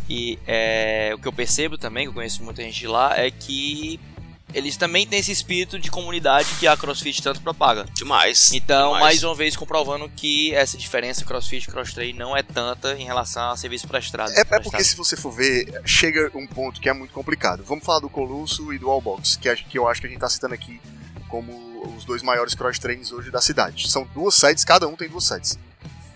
e é, o que eu percebo também, que eu conheço muita gente de lá, é que eles também têm esse espírito de comunidade que a CrossFit tanto propaga. Demais. Então, demais. mais uma vez comprovando que essa diferença CrossFit e Cross Train não é tanta em relação a serviço prestado. É, é porque se você for ver, chega um ponto que é muito complicado. Vamos falar do Colosso e do Allbox, que, a- que eu acho que a gente tá citando aqui como os dois maiores cross trains hoje da cidade. São duas sedes, cada um tem duas sedes.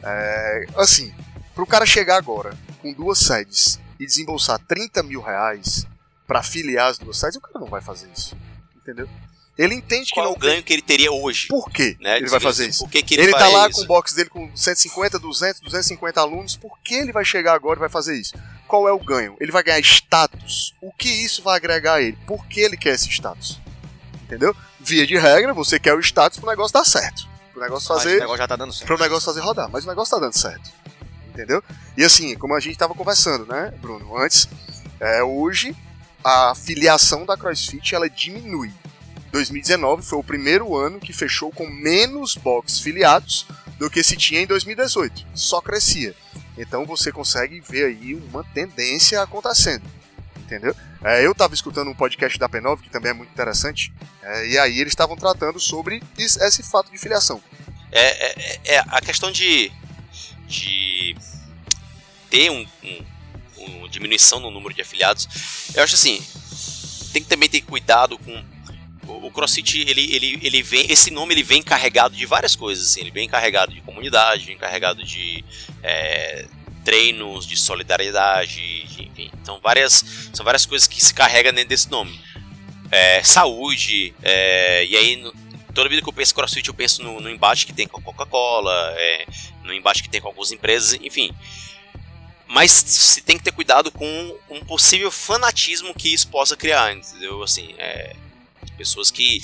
É, assim, pro cara chegar agora com duas sedes e desembolsar 30 mil reais pra filiar as duas sedes, o cara não vai fazer isso. Entendeu? Ele entende que Qual é não o ganho que ele teria hoje? Por quê Né? ele vai fazer isso? Por que, que ele, Ele, tá lá isso? com o box dele com 150, 200, 250 alunos. Por que ele vai chegar agora e vai fazer isso? Qual é o ganho? Ele vai ganhar status. O que isso vai agregar a ele? Por que ele quer esse status? Entendeu? Via de regra, você quer o status pro negócio dar certo. Pro negócio Mas o fazer, negócio já tá dando certo. pro negócio fazer rodar. Mas o negócio tá dando certo. Entendeu? E assim, como a gente tava conversando, né, Bruno, antes, é, hoje a filiação da CrossFit ela diminui. 2019 foi o primeiro ano que fechou com menos box filiados do que se tinha em 2018. Só crescia. Então você consegue ver aí uma tendência acontecendo. Entendeu? É, eu estava escutando um podcast da P9, que também é muito interessante, é, e aí eles estavam tratando sobre esse fato de filiação. É, é, é, a questão de, de ter um, um, uma diminuição no número de afiliados, eu acho assim, tem que também ter cuidado com o CrossFit ele, ele, ele vem esse nome ele vem carregado de várias coisas assim, ele vem carregado de comunidade vem carregado de é, treinos de solidariedade enfim. Então várias são várias coisas que se carregam dentro desse nome. É, saúde é, e aí no, toda vida que eu penso CrossFit eu penso no, no embate que tem com a Coca-Cola é, no embate que tem com algumas empresas enfim. Mas se tem que ter cuidado com um possível fanatismo que isso possa criar, entendeu? Assim, é, pessoas que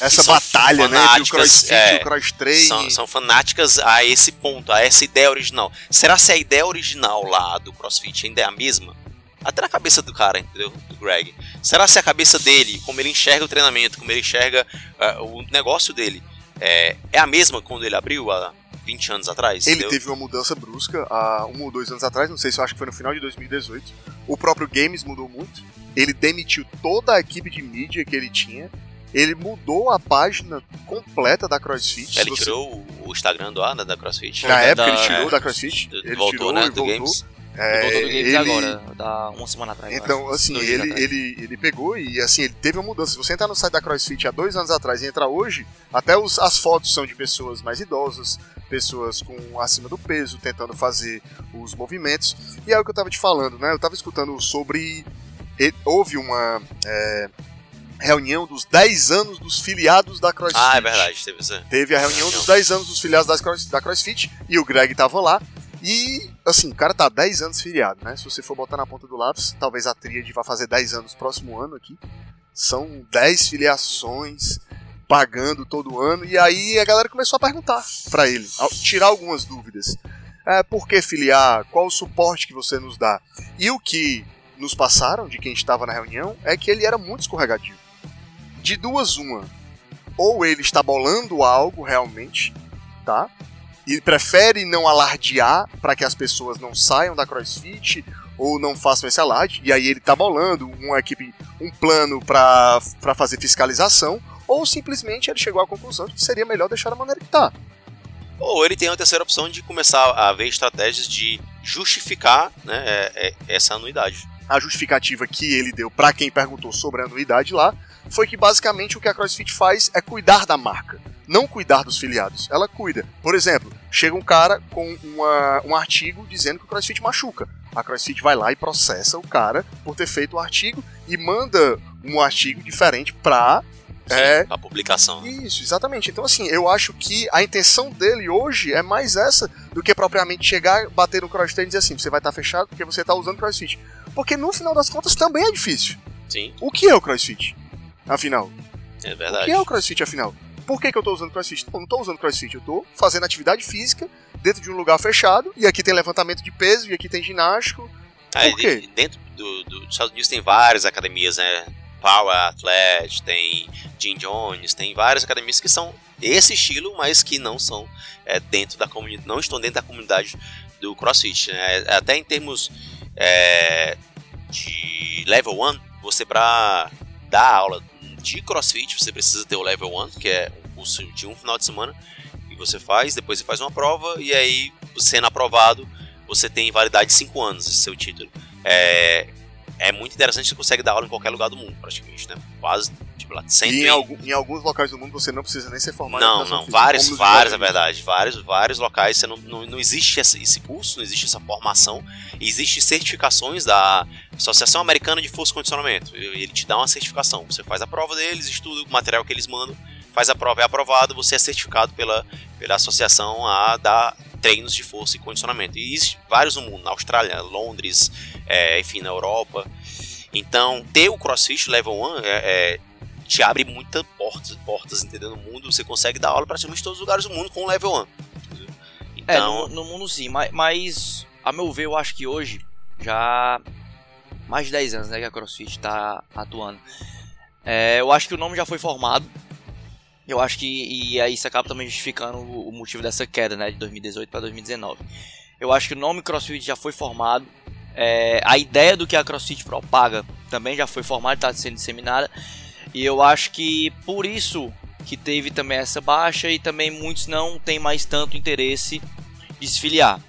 essa que batalha, né, entre o crossfit é, e o cross train são, são, fanáticas a esse ponto, a essa ideia original. Será se a ideia original lá do CrossFit ainda é a mesma? Até na cabeça do cara, entendeu? Do Greg. Será se a cabeça dele, como ele enxerga o treinamento, como ele enxerga uh, o negócio dele, é, é a mesma quando ele abriu há 20 anos atrás? Ele entendeu? teve uma mudança brusca há um ou dois anos atrás, não sei se eu acho que foi no final de 2018. O próprio Games mudou muito ele demitiu toda a equipe de mídia que ele tinha. Ele mudou a página completa da CrossFit. Ele você... tirou o Instagram do Ana da CrossFit. Na época ele tirou é, da CrossFit. Ele voltou, tirou né, e voltou. Games. É, ele voltou do Games ele... agora, da uma semana atrás. Então, assim, ele, ele, ele pegou e assim, ele teve uma mudança. Se você entrar no site da CrossFit há dois anos atrás e entrar hoje, até os, as fotos são de pessoas mais idosas, pessoas com acima do peso, tentando fazer os movimentos. E é o que eu tava te falando, né? Eu tava escutando sobre houve uma é, reunião dos 10 anos dos filiados da CrossFit. Ah, é verdade, teve essa. Teve a reunião dos 10 anos dos filiados da, Cross, da CrossFit e o Greg tava lá. E, assim, o cara tá 10 anos filiado, né? Se você for botar na ponta do lápis, talvez a tríade vá fazer 10 anos próximo ano aqui. São 10 filiações pagando todo ano. E aí a galera começou a perguntar para ele, tirar algumas dúvidas. É, por que filiar? Qual o suporte que você nos dá? E o que nos passaram, de quem estava na reunião, é que ele era muito escorregadio. De duas, uma. Ou ele está bolando algo realmente, tá? E prefere não alardear para que as pessoas não saiam da CrossFit ou não façam esse alarde, e aí ele está bolando uma equipe, um plano para fazer fiscalização, ou simplesmente ele chegou à conclusão de que seria melhor deixar da maneira que está. Ou ele tem a terceira opção de começar a ver estratégias de justificar né, é, é, essa anuidade a justificativa que ele deu para quem perguntou sobre a anuidade lá foi que basicamente o que a CrossFit faz é cuidar da marca, não cuidar dos filiados. Ela cuida. Por exemplo, chega um cara com uma, um artigo dizendo que o CrossFit machuca. A CrossFit vai lá e processa o cara por ter feito o artigo e manda um artigo diferente para Sim, é a publicação. Isso, exatamente. Então, assim, eu acho que a intenção dele hoje é mais essa do que propriamente chegar, bater no crossfit e dizer assim: você vai estar tá fechado porque você está usando crossfit. Porque no final das contas também é difícil. Sim. O que é o crossfit? Afinal. É verdade. O que é o crossfit, afinal? Por que, que eu estou usando crossfit? Eu não estou usando crossfit, eu estou fazendo atividade física dentro de um lugar fechado, e aqui tem levantamento de peso, e aqui tem ginástico. Por ah, quê? Dentro do, do, dos Estados Unidos tem várias academias, né? Power Athlete, tem Jim Jones, tem várias academias que são esse estilo, mas que não são é, dentro da comunidade, não estão dentro da comunidade do CrossFit. Né? Até em termos é, de level 1, você para dar aula de CrossFit, você precisa ter o level 1, que é um curso de um final de semana, e você faz, depois você faz uma prova, e aí, sendo aprovado, você tem validade de 5 anos esse seu título. É, é muito interessante, você consegue dar aula em qualquer lugar do mundo, praticamente, né? Quase, sempre... E em, algum, em alguns locais do mundo você não precisa nem ser formado Não, não, vários, vários, é verdade, vários, vários locais, você não, não, não existe esse curso, não existe essa formação, existe certificações da Associação Americana de Força e Condicionamento, ele te dá uma certificação, você faz a prova deles, estuda o material que eles mandam, faz a prova, é aprovado, você é certificado pela, pela associação a dar treinos de força e condicionamento. E existe vários no mundo, na Austrália, Londres, é, enfim, na Europa. Então, ter o CrossFit Level 1 é, é, te abre muitas portas, portas, entendeu? No mundo, você consegue dar aula praticamente em todos os lugares do mundo com o Level 1. Então... É, no, no mundo sim, mas, mas, a meu ver, eu acho que hoje, já mais de 10 anos né, que a CrossFit está atuando, É, eu acho que o nome já foi formado. Eu acho que e aí isso acaba também justificando o, o motivo dessa queda, né, de 2018 para 2019. Eu acho que o nome CrossFit já foi formado. É, a ideia do que a CrossFit propaga também já foi formada, está sendo disseminada. E eu acho que por isso que teve também essa baixa e também muitos não têm mais tanto interesse de se filiar.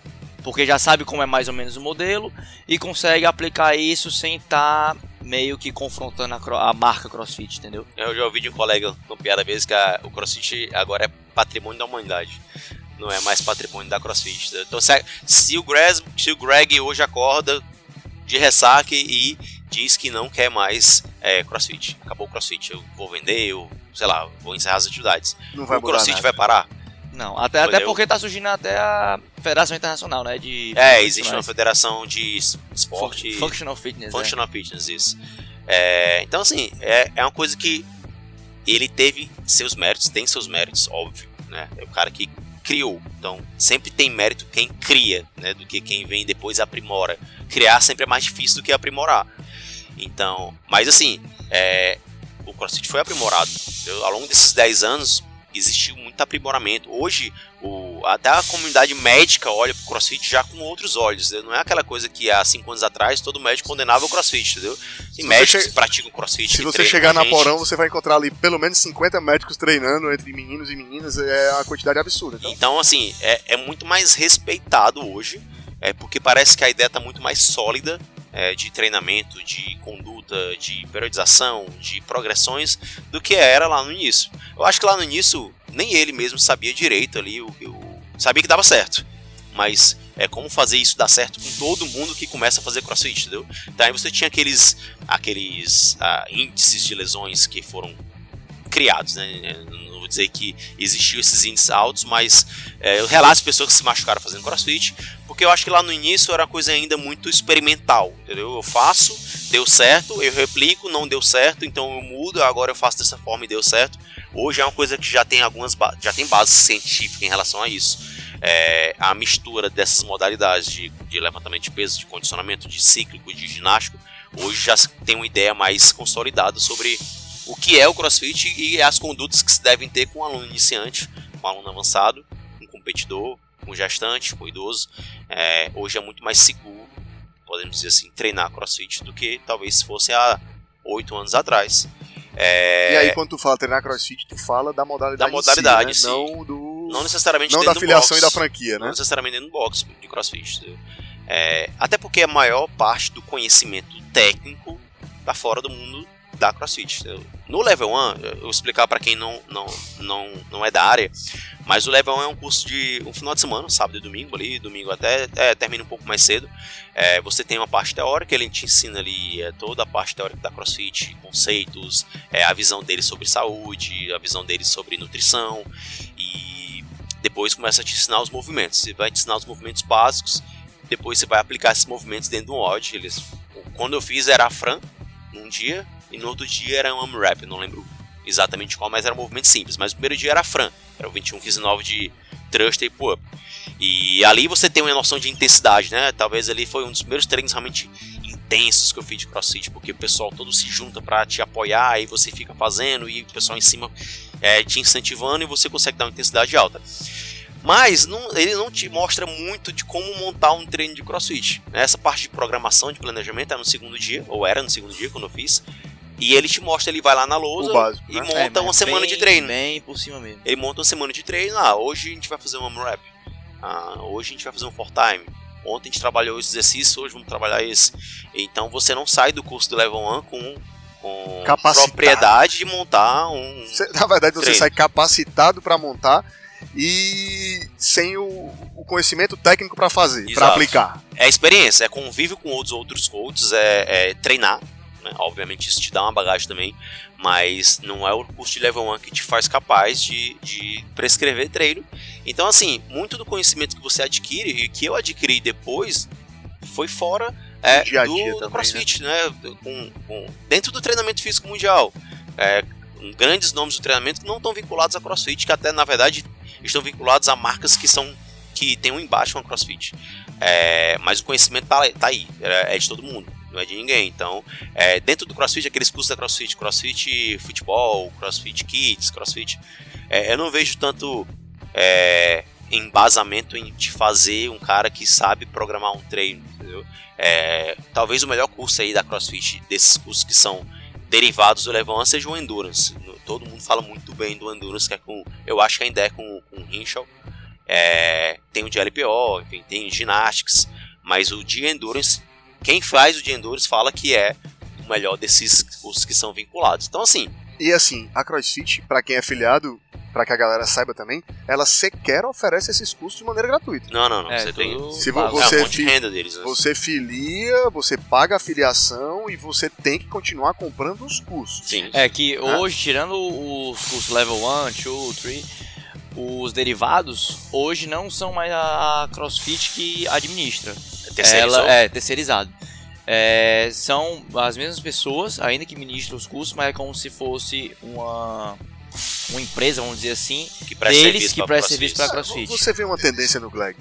Porque já sabe como é mais ou menos o modelo e consegue aplicar isso sem estar tá meio que confrontando a, a, marca CrossFit, entendeu? Eu já ouvi de um colega com piada vez que a, o CrossFit agora é patrimônio da humanidade. Não é mais patrimônio da CrossFit. Então, se, se, o Greg, se o Greg hoje acorda de ressaca e diz que não quer mais é, CrossFit, acabou o CrossFit, eu vou vender, eu, sei lá, vou encerrar as atividades. Não vai o CrossFit nada. vai parar? Não, até, até porque tá surgindo até a Federação Internacional, né? De é, existe uma federação de esporte. Functional Fitness. Functional é. Fitness, isso. É, então, assim, é, é uma coisa que ele teve seus méritos, tem seus méritos, óbvio, né? É o cara que criou. Então, sempre tem mérito quem cria, né? Do que quem vem depois aprimora. Criar sempre é mais difícil do que aprimorar. Então, mas assim, é, o CrossFit foi aprimorado. Ao longo desses 10 anos, existiu muito aprimoramento. Hoje, o, até a comunidade médica olha para o crossfit já com outros olhos. Entendeu? Não é aquela coisa que há cinco anos atrás todo médico condenava o crossfit, entendeu? Tem médicos che... que praticam crossfit. Se você chegar na Porão, você vai encontrar ali pelo menos 50 médicos treinando entre meninos e meninas. É uma quantidade absurda. Então, então assim, é, é muito mais respeitado hoje. É porque parece que a ideia está muito mais sólida é, de treinamento, de conduta, de periodização, de progressões do que era lá no início. Eu acho que lá no início nem ele mesmo sabia direito ali, o, o sabia que dava certo, mas é como fazer isso dar certo com todo mundo que começa a fazer crossfit, entendeu? Então aí você tinha aqueles, aqueles ah, índices de lesões que foram criados, né? Não vou dizer que existiu esses índices altos, mas é, eu relato pessoas que se machucaram fazendo crossfit, porque eu acho que lá no início era coisa ainda muito experimental, entendeu? Eu faço, deu certo, eu replico, não deu certo, então eu mudo, agora eu faço dessa forma e deu certo. Hoje é uma coisa que já tem algumas já tem base científica em relação a isso. É, a mistura dessas modalidades de, de, levantamento de peso, de condicionamento, de cíclico, de ginástico, hoje já tem uma ideia mais consolidada sobre o que é o CrossFit e as condutas que se devem ter com um aluno iniciante, com um aluno avançado, um competidor, com um gestante, com um idoso. É, hoje é muito mais seguro, podemos dizer assim, treinar CrossFit do que talvez fosse há oito anos atrás. É... E aí, quando tu fala treinar crossfit, tu fala da modalidade. Da modalidade, si, né? Não do. Não necessariamente Não da filiação e da franquia, né? Não necessariamente dentro do box de crossfit. É... Até porque a maior parte do conhecimento técnico tá fora do mundo da CrossFit. No Level 1, eu vou explicar para quem não, não, não, não é da área, mas o Level 1 é um curso de um final de semana, sábado e domingo ali, domingo até é, termina um pouco mais cedo. É, você tem uma parte teórica, ele te ensina ali é, toda a parte teórica da CrossFit, conceitos, é, a visão dele sobre saúde, a visão dele sobre nutrição e depois começa a te ensinar os movimentos. Você vai te ensinar os movimentos básicos, depois você vai aplicar esses movimentos dentro do odd. Eles, quando eu fiz era a Fran num dia, e no outro dia era um AMRAP, não lembro exatamente qual, mas era um movimento simples. Mas o primeiro dia era Fran, era o 21, 15, 9 de Trust e Pull-Up. E ali você tem uma noção de intensidade, né? Talvez ali foi um dos primeiros treinos realmente intensos que eu fiz de CrossFit, porque o pessoal todo se junta para te apoiar e você fica fazendo e o pessoal em cima é, te incentivando e você consegue dar uma intensidade alta. Mas não, ele não te mostra muito de como montar um treino de crossfit. Essa parte de programação, de planejamento é no segundo dia, ou era no segundo dia quando eu fiz. E ele te mostra, ele vai lá na lousa básico, e né? monta é, uma semana bem, de treino. Bem por cima mesmo. Ele monta uma semana de treino. Ah, hoje a gente vai fazer um AMRAP. Ah, hoje a gente vai fazer um for time. Ontem a gente trabalhou esse exercício, hoje vamos trabalhar esse. Então você não sai do curso do Level 1 com, com propriedade de montar um. Você, na verdade, você sai capacitado para montar e sem o, o conhecimento técnico para fazer, para aplicar. É experiência, é convívio com outros outros coaches, é, é treinar né? Obviamente isso te dá uma bagagem também, mas não é o curso de level 1 que te faz capaz de, de prescrever treino. Então, assim, muito do conhecimento que você adquire e que eu adquiri depois foi fora é, dia -dia do, também, do, CrossFit, né? né? Com, com, dentro do treinamento físico mundial. É, grandes nomes do treinamento que não estão vinculados a CrossFit, que até na verdade estão vinculados a marcas que são que tem um embate com a CrossFit. É, mas o conhecimento tá, tá aí, é, é, de todo mundo, não é de ninguém. Então, é, dentro do CrossFit, aqueles cursos da CrossFit, CrossFit Futebol, CrossFit Kids, CrossFit, é, eu não vejo tanto é, embasamento em te fazer um cara que sabe programar um treino? É, talvez o melhor curso aí da CrossFit, desses cursos que são derivados do Levan, seja o Endurance. Todo mundo fala muito bem do Endurance, que é com, eu acho que ainda é com, com o Hinchell. É, tem o de LPO, enfim, tem Gymnastics, mas o de Endurance, quem faz o de Endurance fala que é o melhor desses cursos que são vinculados. Então, assim. E assim, a CrossFit, para quem é afiliado, para que a galera saiba também, ela sequer oferece esses cursos de maneira gratuita. Não, não, não. É, você tem. Se pago. você, é um monte de deles, né? você filia, você paga a filiação e você tem que continuar comprando os cursos. Sim. É que hoje, tirando os cursos level 1, 2, 3, os derivados hoje não são mais a CrossFit que administra. Terceirizou. Ela é terceirizado. É, são as mesmas pessoas, ainda que ministram os cursos, mas é como se fosse uma, uma empresa, vamos dizer assim, que presta deles serviço que presta serviço Ah, CrossFit. Você vê uma tendência no Gleg.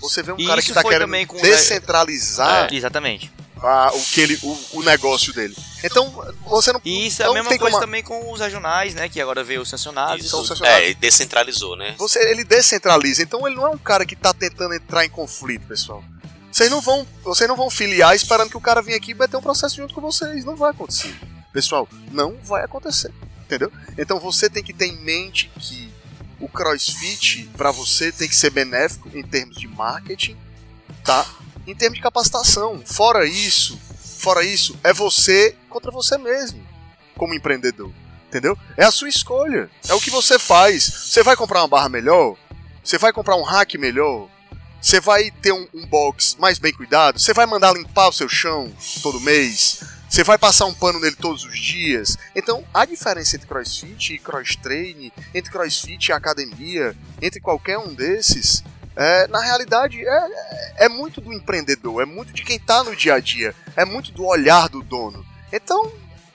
Você vê um E cara que tá foi querendo descentralizar Exatamente. A- o, que ele, o, o negócio dele. Então, você não. E isso é a mesma coisa como- também com os regionais, né? Que agora veio os sancionados. Isso, são sancionados. é, ele descentralizou, né? Você, ele descentraliza. Então ele não é um cara que tá tentando entrar em conflito, pessoal. Vocês não vão, vocês não vão filiar esperando que o cara venha aqui e meter um processo junto com vocês. Não vai acontecer. Pessoal, não vai acontecer. Entendeu? Então você tem que ter em mente que o CrossFit para você tem que ser benéfico em termos de marketing, tá? Em termos de capacitação. Fora isso, fora isso, é você contra você mesmo, como empreendedor. Entendeu? É a sua escolha. É o que você faz. Você vai comprar uma barra melhor? Você vai comprar um rack melhor? Você vai ter um, um box mais bem cuidado? Você vai mandar limpar o seu chão todo mês? Você vai passar um pano nele todos os dias? Então, a diferença entre crossfit e cross-train, entre crossfit e academia, entre qualquer um desses, é, na realidade é, é- é muito do empreendedor, é muito de quem está no dia a dia, é muito do olhar do dono. Então,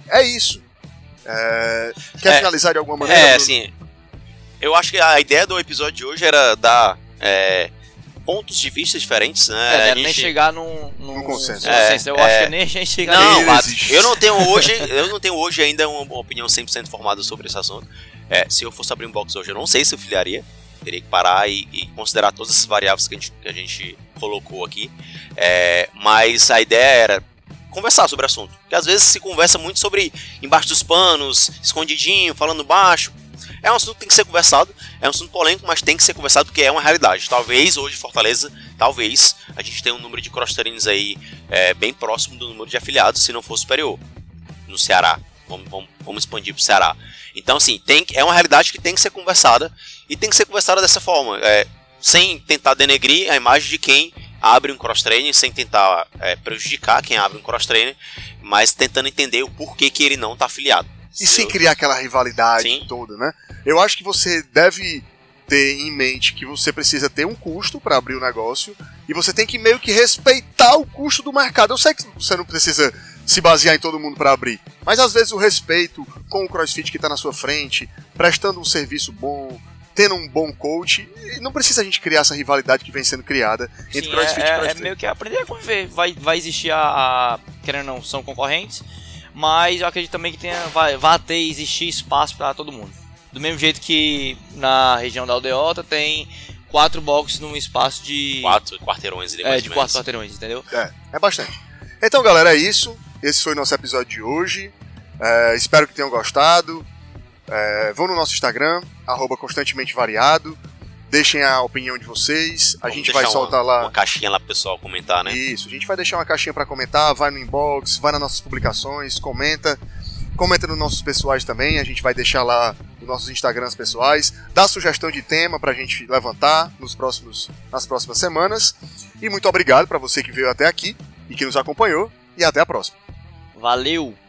é isso. É, quer É, finalizar de alguma maneira? É, Bruno? assim. Eu acho que a ideia do episódio de hoje era dar é, pontos de vista diferentes, né? É, gente- nem chegar num, num, Num consenso. É, Eu é. acho que nem a gente chega Não, existe. eu não tenho hoje, eu não tenho hoje ainda uma opinião 100% formada sobre esse assunto. É, se eu fosse abrir um box hoje, eu não sei se eu filiaria. Teria que parar e, e considerar todas essas variáveis que a gente, que a gente colocou aqui. É, mas a ideia era conversar sobre o assunto. Porque às vezes se conversa muito sobre embaixo dos panos, escondidinho, falando baixo. É um assunto que tem que ser conversado, é um assunto polêmico, mas tem que ser conversado porque é uma realidade. Talvez hoje Fortaleza, talvez a gente tenha um número de cross aí é, bem próximo do número de afiliados, se não for superior, no Ceará. Vamos, vamos, vamos expandir para o Ceará. Então, assim, tem, é uma realidade que tem que ser conversada e tem que ser conversada dessa forma, é, sem tentar denegrir a imagem de quem abre um cross training, sem tentar é, prejudicar quem abre um cross training, mas tentando entender o porquê que ele não está afiliado. E sem Eu- criar aquela rivalidade Sim. toda, né? Eu acho que você deve ter em mente que você precisa ter um custo para abrir o negócio e você tem que meio que respeitar o custo do mercado. Eu sei que você não precisa se basear em todo mundo para abrir, mas às vezes o respeito com o CrossFit que está na sua frente, prestando um serviço bom, tendo um bom coach, e não precisa a gente criar essa rivalidade que vem sendo criada entre Sim, CrossFit é, e é- CrossFit. é meio que aprender a conviver. Vai, vai existir a, a. Querendo ou não, são concorrentes. Mas eu acredito também que tenha, vai, vai ter e existir espaço para todo mundo. Do mesmo jeito que na região da Aldeota tem quatro boxes num espaço de. Quatro quarteirões ali, é, de quatro quarteirões, entendeu? É, é bastante. Então, galera, é isso. Esse foi o nosso episódio de hoje. É, espero que tenham gostado. É, vão no nosso Instagram, arroba constantemente variado. Deixem a opinião de vocês. A Vamos gente vai soltar uma, lá. Uma caixinha lá pro pessoal comentar, né? Isso, a gente vai deixar uma caixinha para comentar, vai no inbox, vai nas nossas publicações, comenta. Comenta nos nossos pessoais também, a gente vai deixar lá nos nossos Instagrams pessoais. Dá sugestão de tema pra gente levantar nos próximos, nas próximas semanas. E muito obrigado para você que veio até aqui e que nos acompanhou. E até a próxima. Valeu!